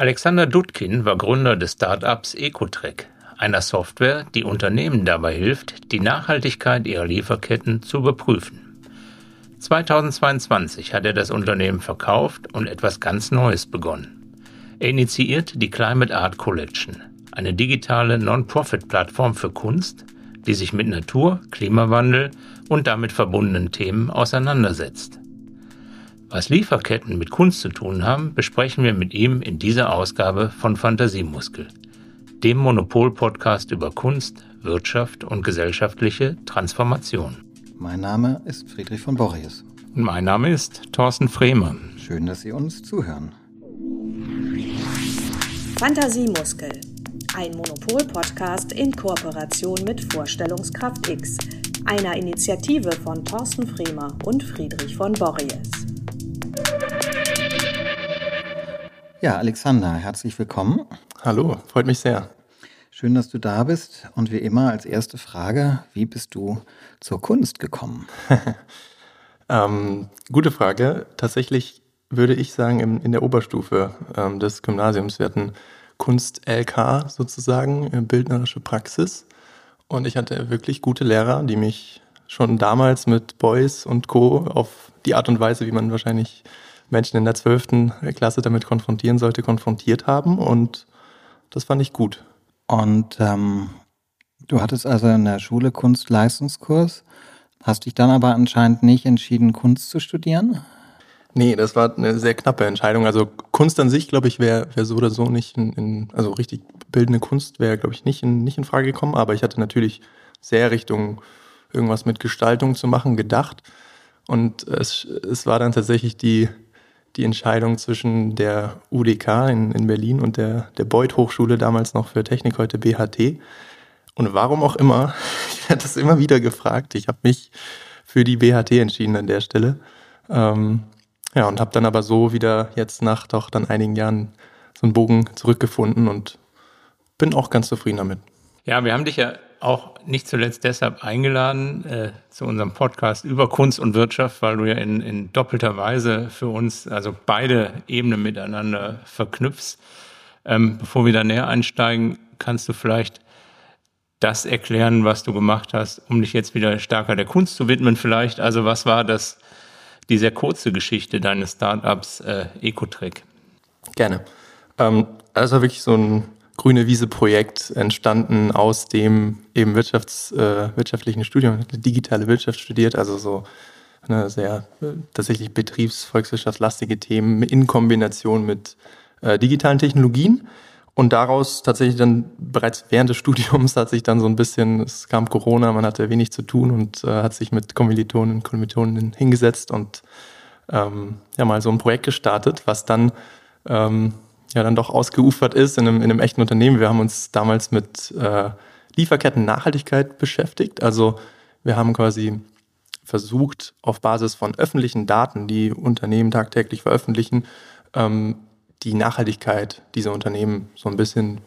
Alexander Dudkin war Gründer des Startups Ecotrek, einer Software, die Unternehmen dabei hilft, die Nachhaltigkeit ihrer Lieferketten zu überprüfen. 2022 hat er das Unternehmen verkauft und etwas ganz Neues begonnen. Er initiierte die Climate Art Collection, eine digitale Non-Profit-Plattform für Kunst, die sich mit Natur, Klimawandel und damit verbundenen Themen auseinandersetzt. Was Lieferketten mit Kunst zu tun haben, besprechen wir mit ihm in dieser Ausgabe von Fantasiemuskel, dem Monopol-Podcast über Kunst, Wirtschaft und gesellschaftliche Transformation. Mein Name ist Friedrich von Borries. Und mein Name ist Thorsten Fremer. Schön, dass Sie uns zuhören. Fantasiemuskel, ein Monopol-Podcast in Kooperation mit Vorstellungskraft X, einer Initiative von Thorsten Fremer und Friedrich von Borries. Ja, Alexander, herzlich willkommen. Hallo, freut mich sehr. Schön, dass du da bist. Und wie immer als erste Frage, wie bist du zur Kunst gekommen? ähm, gute Frage. Tatsächlich würde ich sagen, in, in der Oberstufe ähm, des Gymnasiums. Wir hatten Kunst-LK sozusagen, äh, bildnerische Praxis. Und ich hatte wirklich gute Lehrer, die mich schon damals mit Boys und Co. auf die Art und Weise, wie man wahrscheinlich Menschen in der 12. Klasse damit konfrontieren sollte, konfrontiert haben. Und das fand ich gut. Und ähm, du hattest also in der Schule Kunstleistungskurs, hast dich dann aber anscheinend nicht entschieden, Kunst zu studieren? Nee, das war eine sehr knappe Entscheidung. Also Kunst an sich, glaube ich, wäre wär so oder so nicht in, in also richtig bildende Kunst wäre, glaube ich, nicht in, nicht in Frage gekommen. Aber ich hatte natürlich sehr Richtung irgendwas mit Gestaltung zu machen gedacht. Und es, es war dann tatsächlich die, die Entscheidung zwischen der UDK in, in Berlin und der, der Beuth Hochschule, damals noch für Technik, heute BHT. Und warum auch immer, ich werde das immer wieder gefragt, ich habe mich für die BHT entschieden an der Stelle. Ähm, ja, und habe dann aber so wieder jetzt nach doch dann einigen Jahren so einen Bogen zurückgefunden und bin auch ganz zufrieden damit. Ja, wir haben dich ja auch nicht zuletzt deshalb eingeladen äh, zu unserem Podcast über Kunst und Wirtschaft, weil du ja in, in doppelter Weise für uns, also beide Ebenen miteinander verknüpfst. Ähm, bevor wir da näher einsteigen, kannst du vielleicht das erklären, was du gemacht hast, um dich jetzt wieder stärker der Kunst zu widmen vielleicht. Also was war das, die sehr kurze Geschichte deines Startups äh, Ecotrick? Gerne. Ähm, das war wirklich so ein grüne Wiese-Projekt entstanden aus dem eben Wirtschafts, äh, wirtschaftlichen Studium, digitale Wirtschaft studiert, also so eine sehr äh, tatsächlich betriebsvolkswirtschaftslastige Themen in Kombination mit äh, digitalen Technologien. Und daraus tatsächlich dann bereits während des Studiums hat sich dann so ein bisschen, es kam Corona, man hatte wenig zu tun und äh, hat sich mit Kommilitonen und Kommilitonen hingesetzt und ähm, ja mal so ein Projekt gestartet, was dann ähm, ja dann doch ausgeufert ist in einem, in einem echten Unternehmen. Wir haben uns damals mit äh, Lieferketten-Nachhaltigkeit beschäftigt. Also wir haben quasi versucht, auf Basis von öffentlichen Daten, die Unternehmen tagtäglich veröffentlichen, ähm, die Nachhaltigkeit dieser Unternehmen so ein bisschen,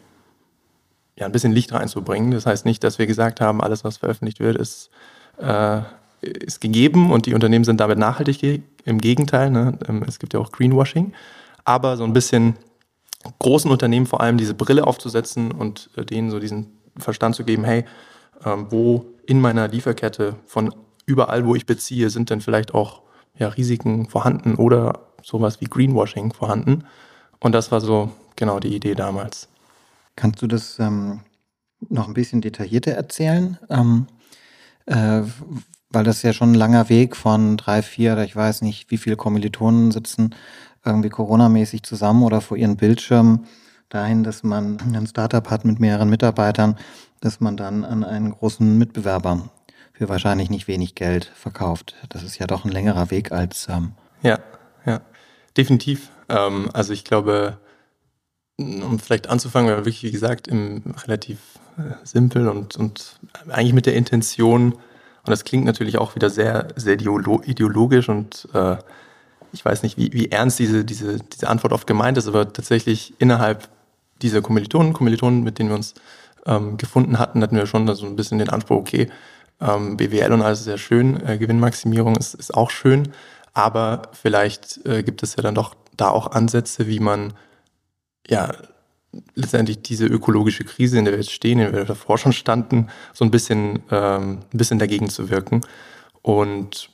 ja, ein bisschen Licht reinzubringen. Das heißt nicht, dass wir gesagt haben, alles, was veröffentlicht wird, ist, äh, ist gegeben und die Unternehmen sind damit nachhaltig. Im Gegenteil, ne? Ähm, es gibt ja auch Greenwashing. Aber so ein bisschen großen Unternehmen vor allem diese Brille aufzusetzen und äh, denen so diesen Verstand zu geben, hey, ähm, wo in meiner Lieferkette von überall, wo ich beziehe, sind denn vielleicht auch ja, Risiken vorhanden oder sowas wie Greenwashing vorhanden. Und das war so genau die Idee damals. Kannst du das ähm, noch ein bisschen detaillierter erzählen? Ähm, äh, weil das ja schon ein langer Weg von drei, vier oder ich weiß nicht, wie viele Kommilitonen sitzen irgendwie Corona-mäßig zusammen oder vor ihren Bildschirmen dahin, dass man ein Startup hat mit mehreren Mitarbeitern, dass man dann an einen großen Mitbewerber für wahrscheinlich nicht wenig Geld verkauft. Das ist ja doch ein längerer Weg als. Ähm ja, ja, definitiv. Ähm, also ich glaube, um vielleicht anzufangen, war wirklich, wie gesagt, im relativ äh, simpel und, und eigentlich mit der Intention, und das klingt natürlich auch wieder sehr, sehr ideologisch und äh, ich weiß nicht, wie, wie ernst diese, diese, diese Antwort oft gemeint ist, aber tatsächlich innerhalb dieser Kommilitonen, Kommilitonen, mit denen wir uns ähm, gefunden hatten, hatten wir schon so ein bisschen den Anspruch, okay, ähm, BWL und alles ist sehr schön, äh, Gewinnmaximierung ist, ist auch schön, aber vielleicht äh, gibt es ja dann doch da auch Ansätze, wie man ja, letztendlich diese ökologische Krise, in der wir jetzt stehen, in der wir davor schon standen, so ein bisschen, ähm, ein bisschen dagegen zu wirken. Und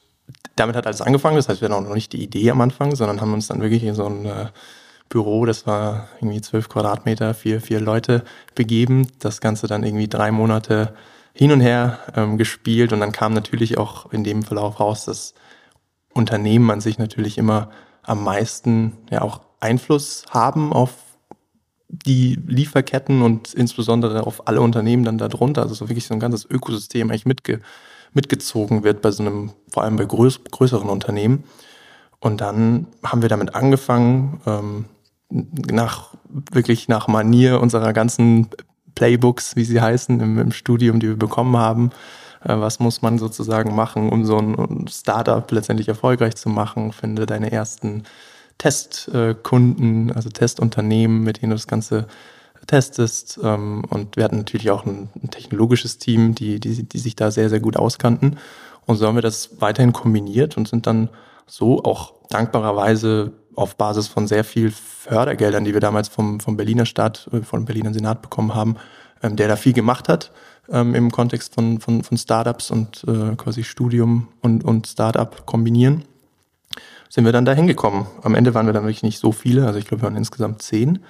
damit hat alles angefangen. Das heißt, wir hatten auch noch nicht die Idee am Anfang, sondern haben uns dann wirklich in so ein äh, Büro, das war irgendwie zwölf Quadratmeter, vier, vier Leute begeben. Das Ganze dann irgendwie drei Monate hin und her ähm, gespielt. Und dann kam natürlich auch in dem Verlauf raus, dass Unternehmen an sich natürlich immer am meisten ja auch Einfluss haben auf die Lieferketten und insbesondere auf alle Unternehmen dann darunter, also so wirklich so ein ganzes Ökosystem eigentlich mitge mitgezogen wird bei so einem, vor allem bei größ größeren Unternehmen. Und dann haben wir damit angefangen, ähm, nach wirklich nach Manier unserer ganzen Playbooks, wie sie heißen, im, im Studium, die wir bekommen haben. Äh, was muss man sozusagen machen, um so ein Startup letztendlich erfolgreich zu machen? Finde deine ersten Testkunden, also Testunternehmen, mit denen du das Ganze testest. Ähm, und wir hatten natürlich auch ein, technologisches Team, die, die, die sich da sehr, sehr gut auskannten. Und so haben wir das weiterhin kombiniert und sind dann so auch dankbarerweise auf Basis von sehr viel Fördergeldern, die wir damals vom, vom Berliner Staat, äh, vom Berliner Senat bekommen haben, ähm, der da viel gemacht hat ähm, im Kontext von, von, von Startups und äh, quasi Studium und, und Startup kombinieren sind wir dann da hingekommen. Am Ende waren wir dann wirklich nicht so viele, also ich glaube, wir waren insgesamt zehn.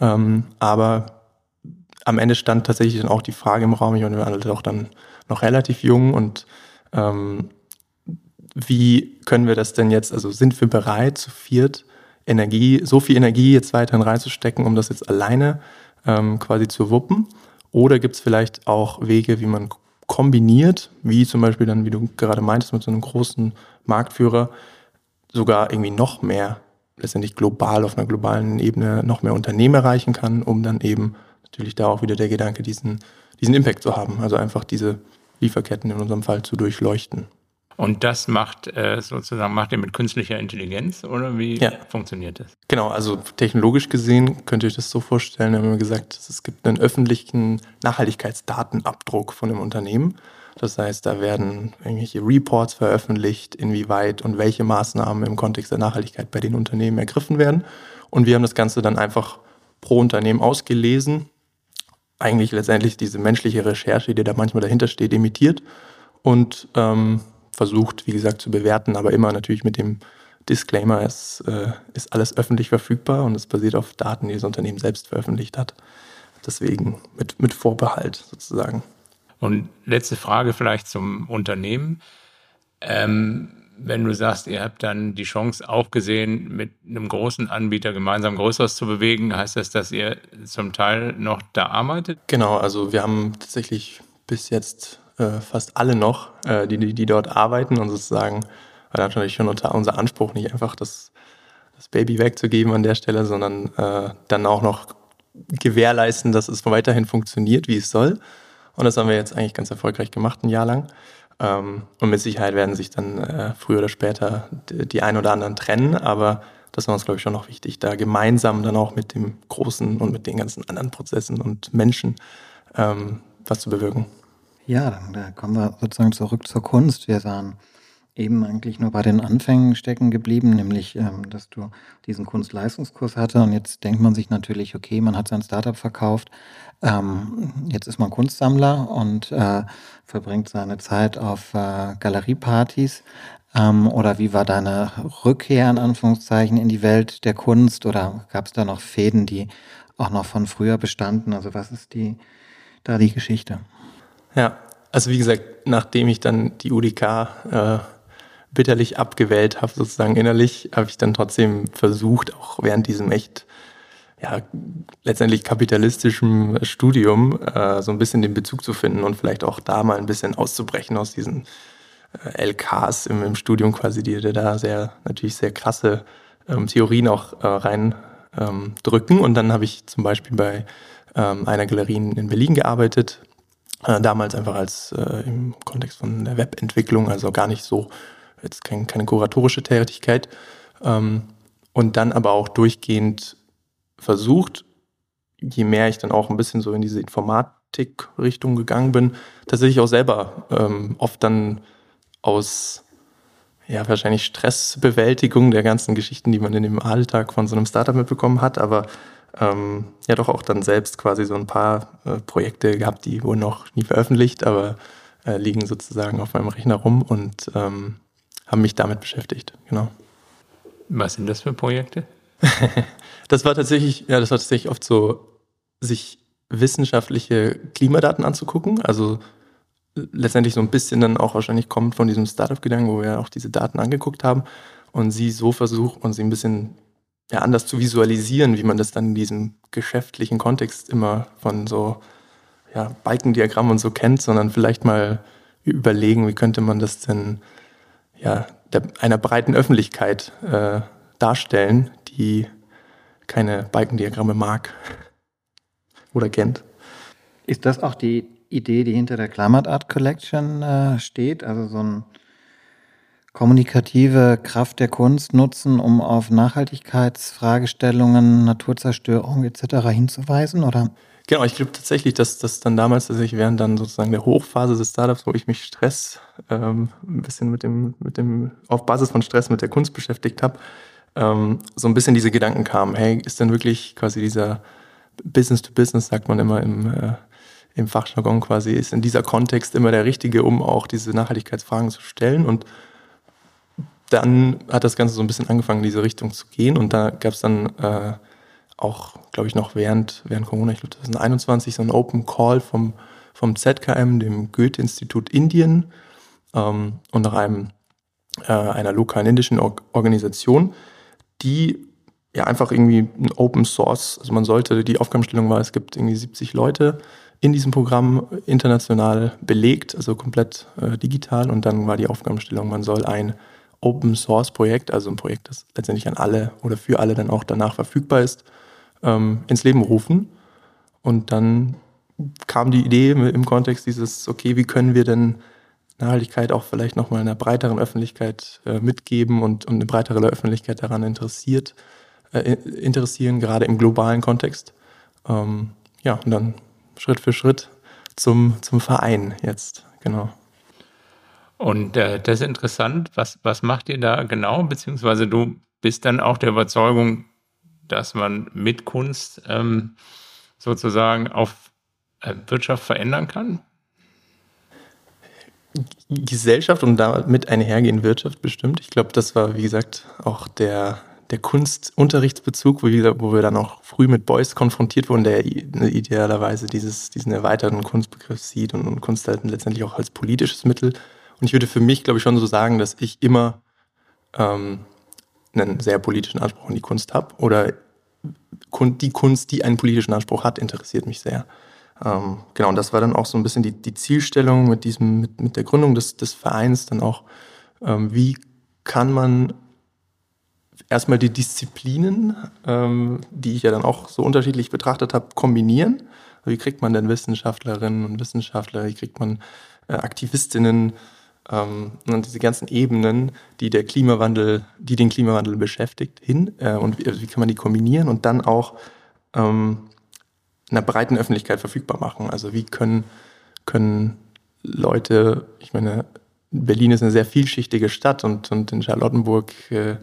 Ähm, aber am Ende stand tatsächlich dann auch die Frage im Raum, ich meine, wir waren auch dann noch relativ jung und ähm, wie können wir das denn jetzt, also sind wir bereit, zu viert Energie, so viel Energie jetzt weiterhin reinzustecken, um das jetzt alleine ähm, quasi zu wuppen? Oder gibt es vielleicht auch Wege, wie man kombiniert, wie zum Beispiel dann, wie du gerade meintest, mit so einem großen Marktführer, sogar irgendwie noch mehr, letztendlich global auf einer globalen Ebene noch mehr Unternehmen erreichen kann, um dann eben natürlich da auch wieder der Gedanke, diesen, diesen Impact zu haben. Also einfach diese Lieferketten in unserem Fall zu durchleuchten. Und das macht äh, sozusagen, macht ihr mit künstlicher Intelligenz oder wie ja. funktioniert das? Genau, also technologisch gesehen könnt ihr euch das so vorstellen, haben wir gesagt, es gibt einen öffentlichen Nachhaltigkeitsdatenabdruck von dem Unternehmen. Das heißt, da werden irgendwelche Reports veröffentlicht, inwieweit und welche Maßnahmen im Kontext der Nachhaltigkeit bei den Unternehmen ergriffen werden. Und wir haben das Ganze dann einfach pro Unternehmen ausgelesen. Eigentlich letztendlich diese menschliche Recherche, die da manchmal dahinter steht, imitiert und ähm, versucht, wie gesagt, zu bewerten, aber immer natürlich mit dem Disclaimer, es äh, ist alles öffentlich verfügbar und es basiert auf Daten, die das Unternehmen selbst veröffentlicht hat. Deswegen mit, mit Vorbehalt sozusagen. Und letzte Frage vielleicht zum Unternehmen. Ähm, wenn du sagst, ihr habt dann die Chance auch gesehen, mit einem großen Anbieter gemeinsam Größeres zu bewegen, heißt das, dass ihr zum Teil noch da arbeitet? Genau, also wir haben tatsächlich bis jetzt äh, fast alle noch, äh, die, die, die dort arbeiten und sozusagen war natürlich schon unter unser Anspruch, nicht einfach das, das Baby wegzugeben an der Stelle, sondern äh, dann auch noch gewährleisten, dass es weiterhin funktioniert, wie es soll. Und das haben wir jetzt eigentlich ganz erfolgreich gemacht, ein Jahr lang. Ähm, und mit Sicherheit werden sich dann äh, früher oder später die, ein oder anderen trennen, aber das war uns, glaube ich, schon noch wichtig, da gemeinsam dann auch mit dem Großen und mit den ganzen anderen Prozessen und Menschen ähm, was zu bewirken. Ja, dann da kommen wir sozusagen zurück zur Kunst. Wir sahen eben eigentlich nur bei den Anfängen stecken geblieben, nämlich, ähm, dass du diesen Kunstleistungskurs hatte und jetzt denkt man sich natürlich, okay, man hat sein Startup verkauft, ähm, jetzt ist man Kunstsammler und äh, verbringt seine Zeit auf äh, Galeriepartys. Ähm, oder wie war deine Rückkehr in Anführungszeichen in die Welt der Kunst oder gab es da noch Fäden, die auch noch von früher bestanden? Also was ist die da die Geschichte? Ja, also wie gesagt, nachdem ich dann die UDK äh, bitterlich abgewählt habe, sozusagen innerlich, habe ich dann trotzdem versucht, auch während diesem echt ja, letztendlich kapitalistischem Studium äh, so ein bisschen den Bezug zu finden und vielleicht auch da mal ein bisschen auszubrechen aus diesen äh, LKs im, im, Studium quasi, die da sehr, natürlich sehr krasse ähm, Theorien auch äh, rein ähm. Und dann habe ich zum Beispiel bei ähm, einer Galerie in Berlin gearbeitet, äh, damals einfach als äh, im Kontext von der Webentwicklung, also gar nicht so, jetzt kein, keine kuratorische Tätigkeit. Ähm, und dann aber auch durchgehend versucht, je mehr ich dann auch ein bisschen so in diese Informatik-Richtung gegangen bin, tatsächlich auch selber ähm, oft dann aus ja, wahrscheinlich Stressbewältigung der ganzen Geschichten, die man in dem Alltag von so einem Startup mitbekommen hat, aber ähm, ja doch auch dann selbst quasi so ein paar äh, Projekte gehabt, die wurden noch nie veröffentlicht, aber äh, liegen sozusagen auf meinem Rechner rum und ähm, haben mich damit beschäftigt, genau. Was sind das für Projekte? das war tatsächlich, ja, das war tatsächlich oft so, sich wissenschaftliche Klimadaten anzugucken, also letztendlich so ein bisschen dann auch wahrscheinlich kommt von diesem Startup-Gedanken, wo wir auch diese Daten angeguckt haben und sie so versucht und sie ein bisschen ja, anders zu visualisieren, wie man das dann in diesem geschäftlichen Kontext immer von so ja, Balkendiagrammen und so kennt, sondern vielleicht mal überlegen, wie könnte man das denn ja, der, einer breiten Öffentlichkeit äh, darstellen, die keine Balkendiagramme mag oder kennt. Ist das auch die Idee, die hinter der Climate Art Collection äh, steht? Also so ein kommunikative Kraft der Kunst nutzen, um auf Nachhaltigkeitsfragestellungen, Naturzerstörung etc. hinzuweisen, oder? Genau, ich glaube tatsächlich, dass das dann damals, dass ich während dann sozusagen der Hochphase des Startups, wo ich mich Stress ähm, ein bisschen mit dem, mit dem, auf Basis von Stress mit der Kunst beschäftigt habe, ähm, so ein bisschen diese Gedanken kamen, hey, ist denn wirklich quasi dieser Business to Business, sagt man immer im, äh, im Fachjargon quasi, ist in dieser Kontext immer der richtige, um auch diese Nachhaltigkeitsfragen zu stellen und dann hat das Ganze so ein bisschen angefangen, in diese Richtung zu gehen. Und da gab es dann äh, auch, glaube ich, noch während, während Corona, ich glaube 2021, so ein Open Call vom, vom ZKM, dem Goethe-Institut Indien ähm, und nach einem, äh, einer lokalen indischen Or Organisation, die ja einfach irgendwie ein Open Source, also man sollte, die Aufgabenstellung war, es gibt irgendwie 70 Leute in diesem Programm international belegt, also komplett äh, digital und dann war die Aufgabenstellung, man soll ein Open Source Projekt, also ein Projekt, das letztendlich an alle oder für alle dann auch danach verfügbar ist, ähm, ins Leben rufen. Und dann kam die Idee im Kontext dieses, okay, wie können wir denn Nachhaltigkeit auch vielleicht nochmal einer breiteren Öffentlichkeit äh, mitgeben und, und eine breitere Öffentlichkeit daran interessiert, äh, interessieren, gerade im globalen Kontext. Ähm, ja, und dann Schritt für Schritt zum, zum Verein jetzt, genau. Und äh, das ist interessant. Was, was macht ihr da genau? Beziehungsweise du bist dann auch der Überzeugung, dass man mit Kunst ähm, sozusagen auf äh, Wirtschaft verändern kann? Gesellschaft und damit einhergehend Wirtschaft bestimmt. Ich glaube, das war, wie gesagt, auch der, der Kunstunterrichtsbezug, wo, wo wir dann auch früh mit Beuys konfrontiert wurden, der idealerweise dieses, diesen erweiterten Kunstbegriff sieht und, und Kunst halt letztendlich auch als politisches Mittel und ich würde für mich, glaube ich, schon so sagen, dass ich immer ähm, einen sehr politischen Anspruch an die Kunst habe. Oder die Kunst, die einen politischen Anspruch hat, interessiert mich sehr. Ähm, genau, und das war dann auch so ein bisschen die, die Zielstellung mit, diesem, mit, mit der Gründung des, des Vereins, dann auch, ähm, wie kann man erstmal die Disziplinen, ähm, die ich ja dann auch so unterschiedlich betrachtet habe, kombinieren. Wie kriegt man denn Wissenschaftlerinnen und Wissenschaftler, wie kriegt man äh, Aktivistinnen, ähm, und diese ganzen Ebenen, die der Klimawandel, die den Klimawandel beschäftigt, hin äh, und wie, wie, kann man die kombinieren und dann auch ähm, einer breiten Öffentlichkeit verfügbar machen. Also wie können, können Leute, ich meine, Berlin ist eine sehr vielschichtige Stadt und, und in Charlottenburg äh,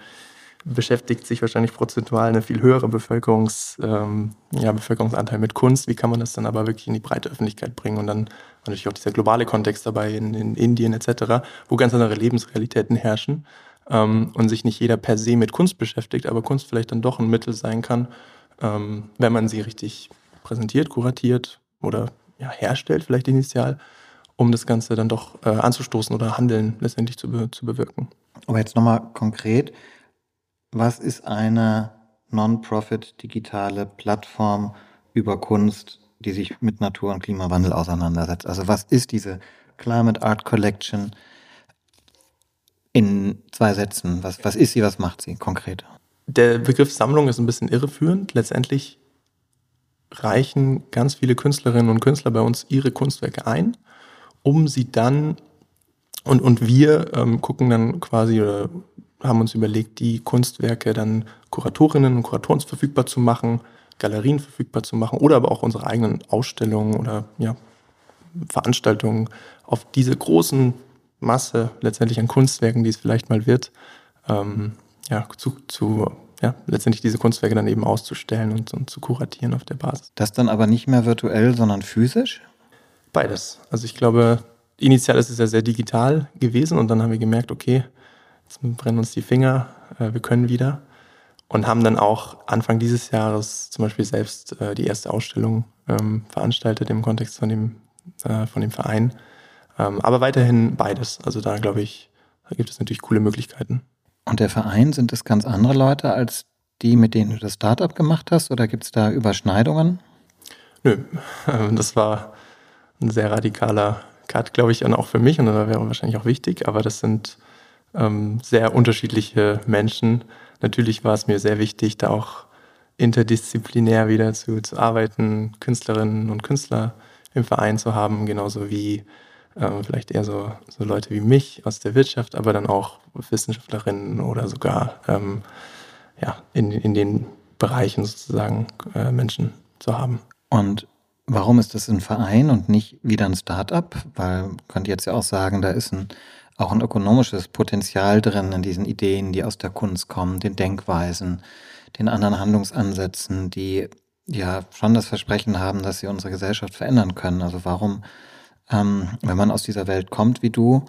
beschäftigt sich wahrscheinlich prozentual eine viel höhere Bevölkerungs, ähm, ja, Bevölkerungsanteil mit Kunst. Wie kann man das dann aber wirklich in die breite Öffentlichkeit bringen? Und dann natürlich auch dieser globale Kontext dabei in, in Indien etc., wo ganz andere Lebensrealitäten herrschen ähm, und sich nicht jeder per se mit Kunst beschäftigt, aber Kunst vielleicht dann doch ein Mittel sein kann, ähm, wenn man sie richtig präsentiert, kuratiert oder ja, herstellt, vielleicht initial, um das Ganze dann doch äh, anzustoßen oder Handeln letztendlich zu, zu bewirken. Aber jetzt nochmal konkret, was ist eine Non-Profit digitale Plattform über Kunst, die sich mit Natur- und Klimawandel auseinandersetzt? Also was ist diese Climate Art Collection in zwei Sätzen? Was, was ist sie, was macht sie konkret? Der Begriff Sammlung ist ein bisschen irreführend. Letztendlich reichen ganz viele Künstlerinnen und Künstler bei uns ihre Kunstwerke ein, um sie dann und, und wir ähm, gucken dann quasi oder haben uns überlegt, die Kunstwerke dann Kuratorinnen und Kuratoren verfügbar zu machen, Galerien verfügbar zu machen oder aber auch unsere eigenen Ausstellungen oder ja, Veranstaltungen auf diese großen Masse letztendlich an Kunstwerken, die es vielleicht mal wird, ähm, ja, zu, zu ja, letztendlich diese Kunstwerke dann eben auszustellen und, und zu kuratieren auf der Basis. Das dann aber nicht mehr virtuell, sondern physisch? Beides. Also ich glaube, initial ist es ja sehr digital gewesen und dann haben wir gemerkt, okay, jetzt brennen uns die Finger, äh, wir können wieder. Und haben dann auch Anfang dieses Jahres zum Beispiel selbst äh, die erste Ausstellung ähm, veranstaltet im Kontext von dem, äh, von dem Verein. Ähm, aber weiterhin beides. Also da glaube ich, da gibt es natürlich coole Möglichkeiten. Und der Verein, sind es ganz andere Leute als die, mit denen du das Startup gemacht hast? Oder gibt es da Überschneidungen? Nö, das war ein sehr radikaler Cut, glaube ich, und auch für mich und das wäre wahrscheinlich auch wichtig, aber das sind ähm, sehr unterschiedliche Menschen. Natürlich war es mir sehr wichtig, da auch interdisziplinär wieder zu, zu arbeiten, Künstlerinnen und Künstler im Verein zu haben, genauso wie ähm, vielleicht eher so, so Leute wie mich aus der Wirtschaft, aber dann auch Wissenschaftlerinnen oder sogar ähm, ja, in, in den Bereichen sozusagen äh, Menschen zu haben. Und warum ist das ein Verein und nicht wieder ein Start-up? Weil man könnte jetzt ja auch sagen, da ist ein, auch ein ökonomisches Potenzial drin in diesen Ideen, die aus der Kunst kommen, den Denkweisen, den anderen Handlungsansätzen, die ja schon das Versprechen haben, dass sie unsere Gesellschaft verändern können. Also warum ähm, wenn man aus dieser Welt kommt wie du,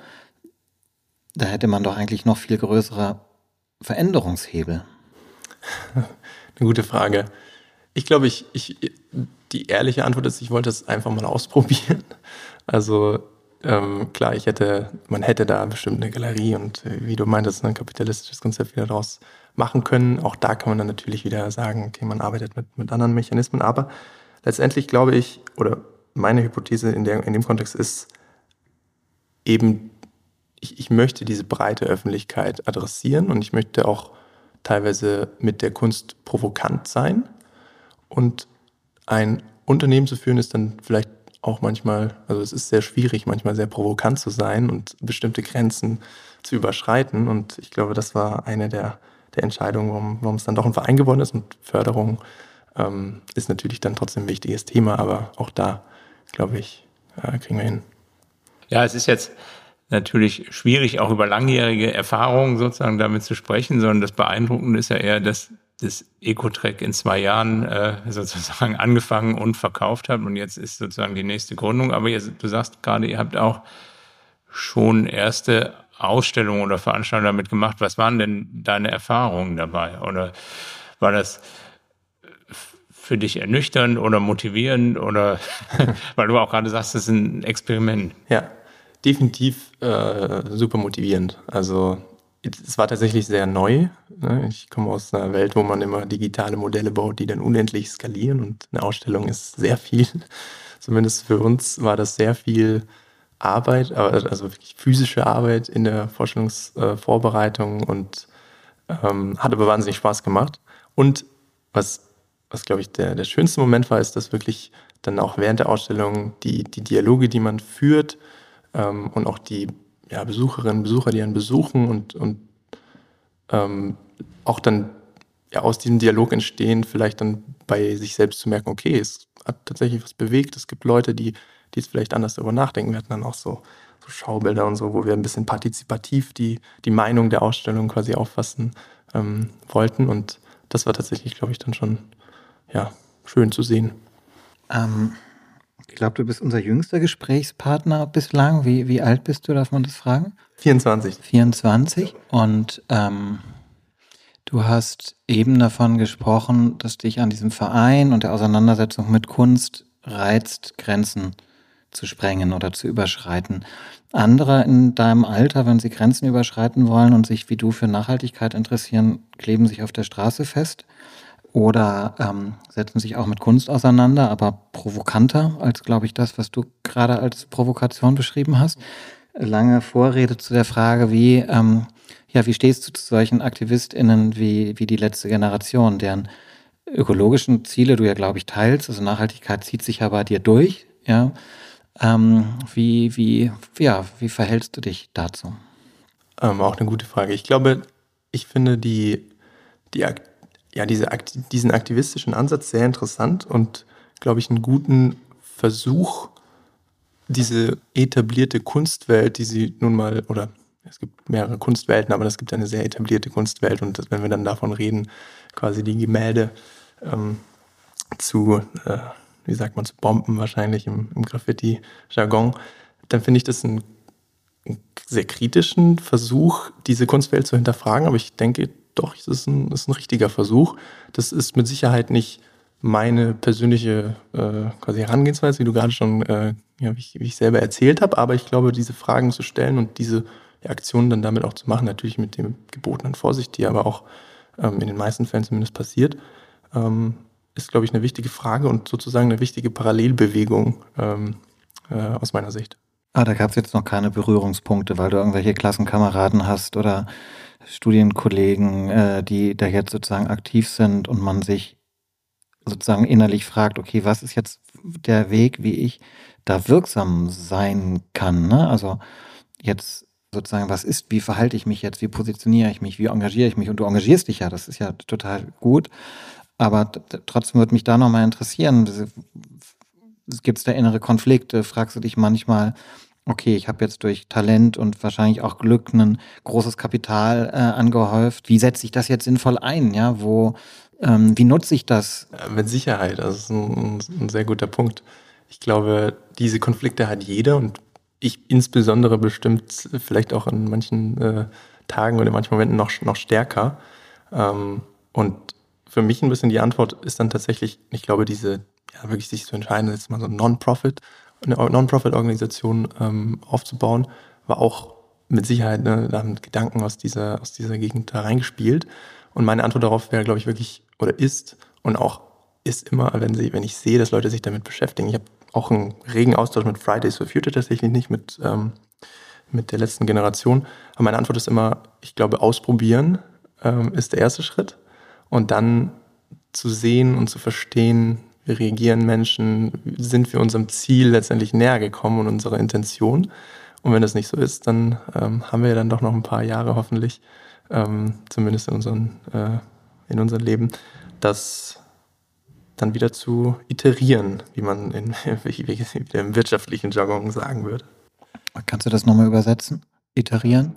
da hätte man doch eigentlich noch viel größere Veränderungshebel. Eine gute Frage. Ich glaube, ich, ich, die ehrliche Antwort ist, ich wollte es einfach mal ausprobieren. Also ähm, klar, ich hätte, man hätte da bestimmt eine Galerie und äh, wie du meintest, ein kapitalistisches Konzept wieder daraus machen können. Auch da kann man dann natürlich wieder sagen, okay, man arbeitet mit, mit anderen Mechanismen. Aber letztendlich glaube ich, oder meine Hypothese in, der, in dem Kontext ist eben, ich, ich möchte diese breite Öffentlichkeit adressieren und ich möchte auch teilweise mit der Kunst provokant sein. Und ein Unternehmen zu führen ist dann vielleicht auch manchmal, also es ist sehr schwierig, manchmal sehr provokant zu sein und bestimmte Grenzen zu überschreiten. Und ich glaube, das war eine der, der Entscheidungen, warum, warum es dann doch ein Verein geworden ist. Und Förderung ähm, ist natürlich dann trotzdem ein wichtiges Thema, aber auch da glaube ich, äh, kriegen wir hin. Ja, es ist jetzt natürlich schwierig, auch über langjährige Erfahrungen sozusagen damit zu sprechen, sondern das Beeindruckende ist ja eher, dass das Ecotrack in zwei Jahren äh, sozusagen angefangen und verkauft hat und jetzt ist sozusagen die nächste Gründung. Aber jetzt, du sagst gerade, ihr habt auch schon erste Ausstellungen oder Veranstaltungen damit gemacht. Was waren denn deine Erfahrungen dabei? Oder war das für dich ernüchternd oder motivierend oder weil du auch gerade sagst, das ist ein Experiment. Ja, definitiv äh, super motivierend. Also es war tatsächlich sehr neu. Ne? Ich komme aus einer Welt, wo man immer digitale Modelle baut, die dann unendlich skalieren und eine Ausstellung ist sehr viel. Zumindest für uns war das sehr viel Arbeit, also wirklich physische Arbeit in der Vorstellungsvorbereitung und ähm, hat aber wahnsinnig Spaß gemacht. Und was was glaube ich der, der schönste Moment war, ist, dass wirklich dann auch während der Ausstellung die, die Dialoge, die man führt ähm, und auch die ja, Besucherinnen, Besucher, die einen besuchen und, und ähm, auch dann ja, aus diesem Dialog entstehen, vielleicht dann bei sich selbst zu merken, okay, es hat tatsächlich was bewegt, es gibt Leute, die, die jetzt vielleicht anders darüber nachdenken. Wir hatten dann auch so, so Schaubilder und so, wo wir ein bisschen partizipativ die, die Meinung der Ausstellung quasi auffassen ähm, wollten und das war tatsächlich, glaube ich, dann schon ja, schön zu sehen. Ähm, ich glaube, du bist unser jüngster Gesprächspartner bislang. Wie, wie alt bist du, darf man das fragen? 24. 24. Und ähm, du hast eben davon gesprochen, dass dich an diesem Verein und der Auseinandersetzung mit Kunst reizt, Grenzen zu sprengen oder zu überschreiten. Andere in deinem Alter, wenn sie Grenzen überschreiten wollen und sich wie du für Nachhaltigkeit interessieren, kleben sich auf der Straße fest oder ähm, setzen sich auch mit Kunst auseinander, aber provokanter als, glaube ich, das, was du gerade als Provokation beschrieben hast. Lange Vorrede zu der Frage, wie, ähm, ja, wie stehst du zu solchen AktivistInnen wie, wie die letzte Generation, deren ökologischen Ziele du ja, glaube ich, teilst. Also Nachhaltigkeit zieht sich ja bei dir durch, ja. Ähm, wie, wie, ja, wie verhältst du dich dazu? Ähm, auch eine gute Frage. Ich glaube, ich finde die, die ja, diese, diesen aktivistischen Ansatz sehr interessant und, glaube ich, einen guten Versuch, diese etablierte Kunstwelt, die sie nun mal, oder es gibt mehrere Kunstwelten, aber es gibt eine sehr etablierte Kunstwelt und wenn wir dann davon reden, quasi die Gemälde ähm, zu, äh, wie sagt man, zu Bomben wahrscheinlich im, im Graffiti-Jargon, dann finde ich das einen, einen, sehr kritischen Versuch, diese Kunstwelt zu hinterfragen, aber ich denke doch, es ist ein, ist ein richtiger Versuch. Das ist mit Sicherheit nicht meine persönliche äh, quasi Herangehensweise, wie du gerade schon, äh, ja, wie, ich, wie ich selber erzählt habe, aber ich glaube, diese Fragen zu stellen und diese Aktionen dann damit auch zu machen, natürlich mit dem gebotenen Vorsicht, die aber auch ähm, in den meisten Fällen zumindest passiert, ähm, ist, glaube ich, eine wichtige Frage und sozusagen eine wichtige Parallelbewegung ähm, äh, aus meiner Sicht. Ah, da gab es jetzt noch keine Berührungspunkte, weil du irgendwelche Klassenkameraden hast oder Studienkollegen, äh, die da jetzt sozusagen aktiv sind und man sich sozusagen innerlich fragt, okay, was ist jetzt der Weg, wie ich da wirksam sein kann? Ne? Also jetzt sozusagen, was ist, wie verhalte ich mich jetzt, wie positioniere ich mich, wie engagiere ich mich? Und du engagierst dich ja, das ist ja total gut. Aber trotzdem würde mich da nochmal interessieren, gibt es da innere Konflikte? Fragst du dich manchmal, okay, ich habe jetzt durch Talent und wahrscheinlich auch Glück ein großes Kapital äh, angehäuft. Wie setze ich das jetzt sinnvoll ein? Ja, wo, ähm, wie nutze ich das? Mit Sicherheit, das ist ein, ein sehr guter Punkt. Ich glaube, diese Konflikte hat jeder und ich insbesondere bestimmt vielleicht auch in manchen äh, Tagen oder in manchen Momenten noch, noch stärker. Ähm, und für mich ein bisschen die Antwort ist dann tatsächlich, ich glaube, diese, ja, wirklich sich zu entscheiden, jetzt mal so ein Non-Profit, eine Non-Profit-Organisation ähm, aufzubauen, war auch mit Sicherheit, ne, da haben Gedanken aus dieser, aus dieser Gegend da reingespielt. Und meine Antwort darauf wäre, glaube ich, wirklich, oder ist, und auch ist immer, wenn, sie, wenn ich sehe, dass Leute sich damit beschäftigen. Ich habe auch einen regen Austausch mit Fridays for Future tatsächlich nicht, mit, ähm, mit der letzten Generation. Aber meine Antwort ist immer, ich glaube, ausprobieren ähm, ist der erste Schritt. Und dann zu sehen und zu verstehen, wie reagieren Menschen, sind wir unserem Ziel letztendlich näher gekommen und unserer Intention. Und wenn das nicht so ist, dann ähm, haben wir ja dann doch noch ein paar Jahre hoffentlich, ähm, zumindest in, unseren, äh, in unserem Leben, das dann wieder zu iterieren, wie man in, wie, wie im wirtschaftlichen Jargon sagen würde. Kannst du das nochmal übersetzen? Iterieren?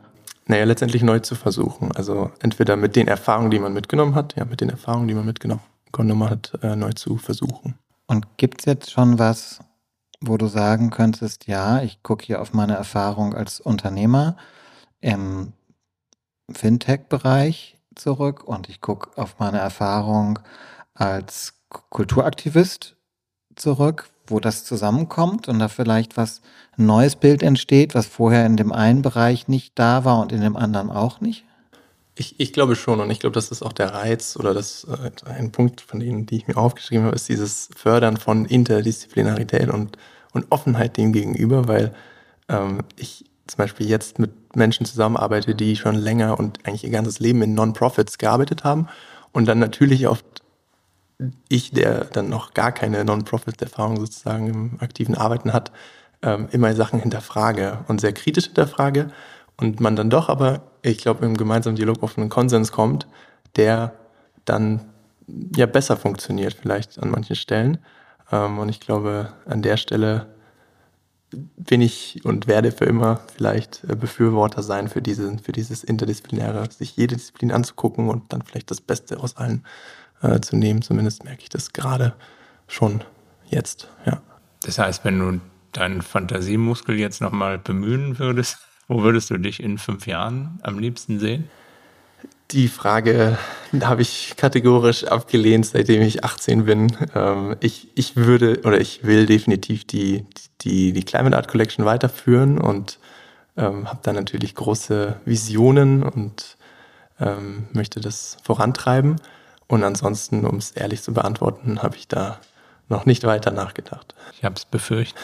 naja, letztendlich neu zu versuchen. Also entweder mit den Erfahrungen, die man mitgenommen hat, ja, mit den Erfahrungen, die man mitgenommen hat, äh, neu zu versuchen. Und gibt es jetzt schon was, wo du sagen könntest, ja, ich gucke hier auf meine Erfahrung als Unternehmer im Fintech-Bereich zurück und ich gucke auf meine Erfahrung als Kulturaktivist zurück, wo das zusammenkommt und da vielleicht was ein neues Bild entsteht, was vorher in dem einen Bereich nicht da war und in dem anderen auch nicht? Ich, ich glaube schon und ich glaube, das ist auch der Reiz oder das äh, ein Punkt von denen, die ich mir aufgeschrieben habe, ist dieses Fördern von Interdisziplinarität und, und Offenheit dem gegenüber, weil ähm, ich zum Beispiel jetzt mit Menschen zusammenarbeite, die schon länger und eigentlich ihr ganzes Leben in Non-Profits gearbeitet haben und dann natürlich oft ich, der dann noch gar keine Non-Profit-Erfahrung sozusagen im aktiven Arbeiten hat, ähm, immer Sachen hinterfrage und sehr kritisch hinterfrage und man dann doch aber, ich glaube, im gemeinsamen Dialog auf einen Konsens kommt, der dann ja besser funktioniert vielleicht an manchen Stellen. Ähm, und ich glaube, an der Stelle bin ich und werde für immer vielleicht äh, Befürworter sein für, diese, für dieses Interdisziplinäre, sich jede Disziplin anzugucken und dann vielleicht das Beste aus allen äh, zu nehmen. Zumindest merke ich das gerade schon jetzt, ja. Das heißt, wenn du deinen Fantasiemuskel jetzt nochmal bemühen würdest, wo würdest du dich in fünf Jahren am liebsten sehen? Die Frage habe ich kategorisch abgelehnt, seitdem ich 18 bin. Ähm, ich, ich würde oder ich will definitiv die, die, die Climate Art Collection weiterführen und ähm, habe da natürlich große Visionen und ähm, möchte das vorantreiben. Und ansonsten, um es ehrlich zu beantworten, habe ich da noch nicht weiter nachgedacht. Ich habe es befürchtet.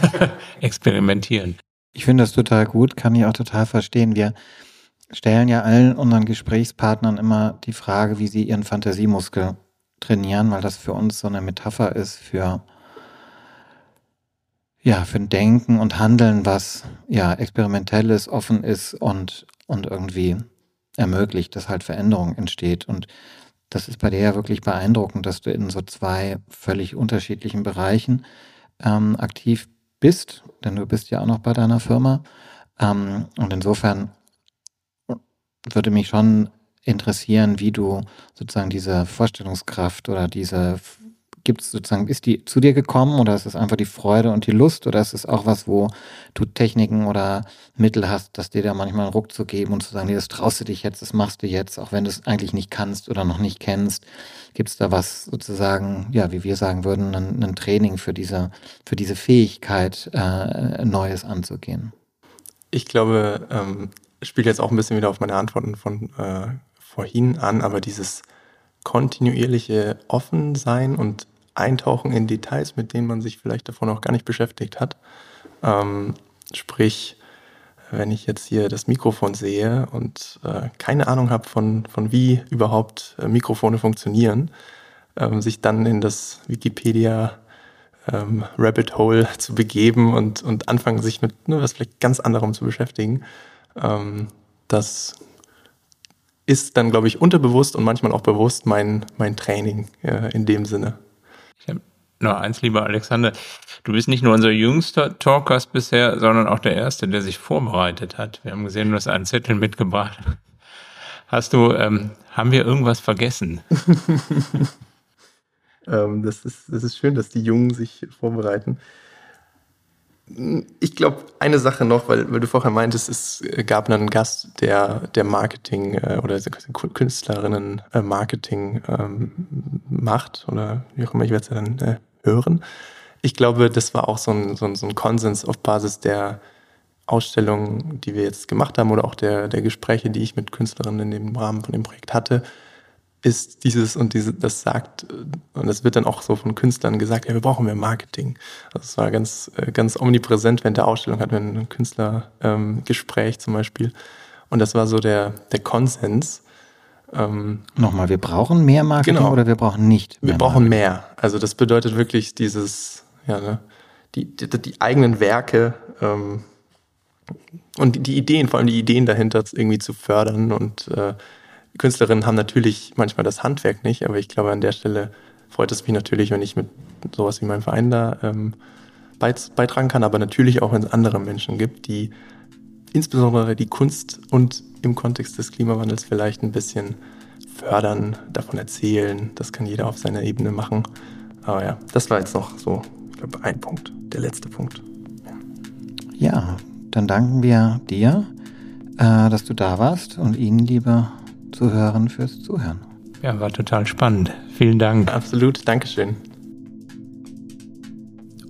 Experimentieren. Ich finde das total gut, kann ich auch total verstehen. Wir stellen ja allen unseren Gesprächspartnern immer die Frage, wie sie ihren Fantasiemuskel trainieren, weil das für uns so eine Metapher ist für ja, für ein Denken und Handeln, was ja experimentell ist, offen ist und, und irgendwie ermöglicht, dass halt Veränderung entsteht. Und das ist bei dir ja wirklich beeindruckend, dass du in so zwei völlig unterschiedlichen Bereichen ähm, aktiv bist, bist, denn du bist ja auch noch bei deiner Firma. Ähm, und insofern würde mich schon interessieren, wie du sozusagen diese Vorstellungskraft oder diese gibt es sozusagen, ist die zu dir gekommen oder ist es einfach die Freude und die Lust oder ist es auch was, wo du Techniken oder Mittel hast, dass dir da manchmal einen Ruck zu geben und zu sagen, nee, das traust du dich jetzt, das machst du jetzt, auch wenn du es eigentlich nicht kannst oder noch nicht kennst. Gibt es da was sozusagen, ja, wie wir sagen würden, ein, ein Training für diese, für diese Fähigkeit, äh, Neues anzugehen? Ich glaube, ähm, spielt jetzt auch ein bisschen wieder auf meine Antworten von äh, vorhin an, aber dieses kontinuierliche Offensein und Eintauchen in Details, mit denen man sich vielleicht davor noch gar nicht beschäftigt hat. Ähm, sprich, wenn ich jetzt hier das Mikrofon sehe und äh, keine Ahnung habe von, von wie überhaupt äh, Mikrofone funktionieren, ähm, sich dann in das Wikipedia ähm, Rabbit Hole zu begeben und, und anfangen, sich mit ne, was vielleicht ganz anderem zu beschäftigen, ähm, das ist dann, glaube ich, unterbewusst und manchmal auch bewusst mein, mein Training äh, in dem Sinne. Ich habe noch eins, lieber Alexander. Du bist nicht nur unser jüngster Talkers bisher, sondern auch der Erste, der sich vorbereitet hat. Wir haben gesehen, du hast einen Zettel mitgebracht. Hast du, ähm, haben wir irgendwas vergessen? ähm, das, ist, das ist schön, dass die Jungen sich vorbereiten. Ich glaube, eine Sache noch, weil, weil du vorher meintest, es gab einen Gast, der, der Marketing äh, oder Künstlerinnen äh, Marketing ähm, macht oder wie auch immer, ich werde es ja dann äh, hören. Ich glaube, das war auch so ein, so, ein, so ein Konsens auf Basis der Ausstellungen, die wir jetzt gemacht haben oder auch der, der Gespräche, die ich mit Künstlerinnen in dem Rahmen von dem Projekt hatte, ist dieses und diese, das sagt, und das wird dann auch so von Künstlern gesagt, ja, wir brauchen mehr Marketing. Also es war ganz, äh, ganz omnipräsent während der Ausstellung, hatten wir ein Künstlergespräch ähm, zum Beispiel. Und das war so der, der Konsens. Ähm, Nochmal, wir brauchen mehr Marketing genau. oder wir brauchen nicht mehr? Wir brauchen Marketing? mehr. Also das bedeutet wirklich dieses, ja, ne, die, die, die eigenen Werke ähm, und die Ideen, vor allem die Ideen dahinter irgendwie zu fördern und äh, Künstlerinnen haben natürlich manchmal das Handwerk nicht, aber ich glaube, an der Stelle freut es mich natürlich, wenn ich mit sowas wie meinem Verein da ähm, beitragen kann, aber natürlich auch, wenn es andere Menschen gibt, die insbesondere die Kunst und im Kontext des Klimawandels vielleicht ein bisschen fördern, davon erzählen. Das kann jeder auf seiner Ebene machen. Aber ja, das war jetzt noch so, ich glaube, ein Punkt, der letzte Punkt. Ja, dann danken wir dir, äh, dass du da warst und Ihnen, liebe Zuhörern, fürs Zuhören. Ja, war total spannend. Vielen Dank. Absolut, Dankeschön.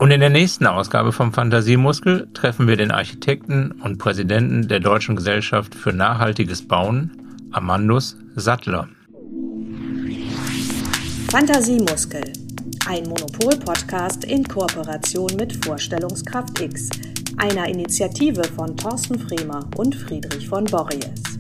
Und in der nächsten Ausgabe vom Fantasiemuskel treffen wir den Architekten und Präsidenten der Deutschen Gesellschaft für nachhaltiges Bauen, Amandus Sattler. Fantasiemuskel, ein Monopol-Podcast in Kooperation mit Vorstellungskraft X, einer Initiative von Thorsten Fremer und Friedrich von Borries.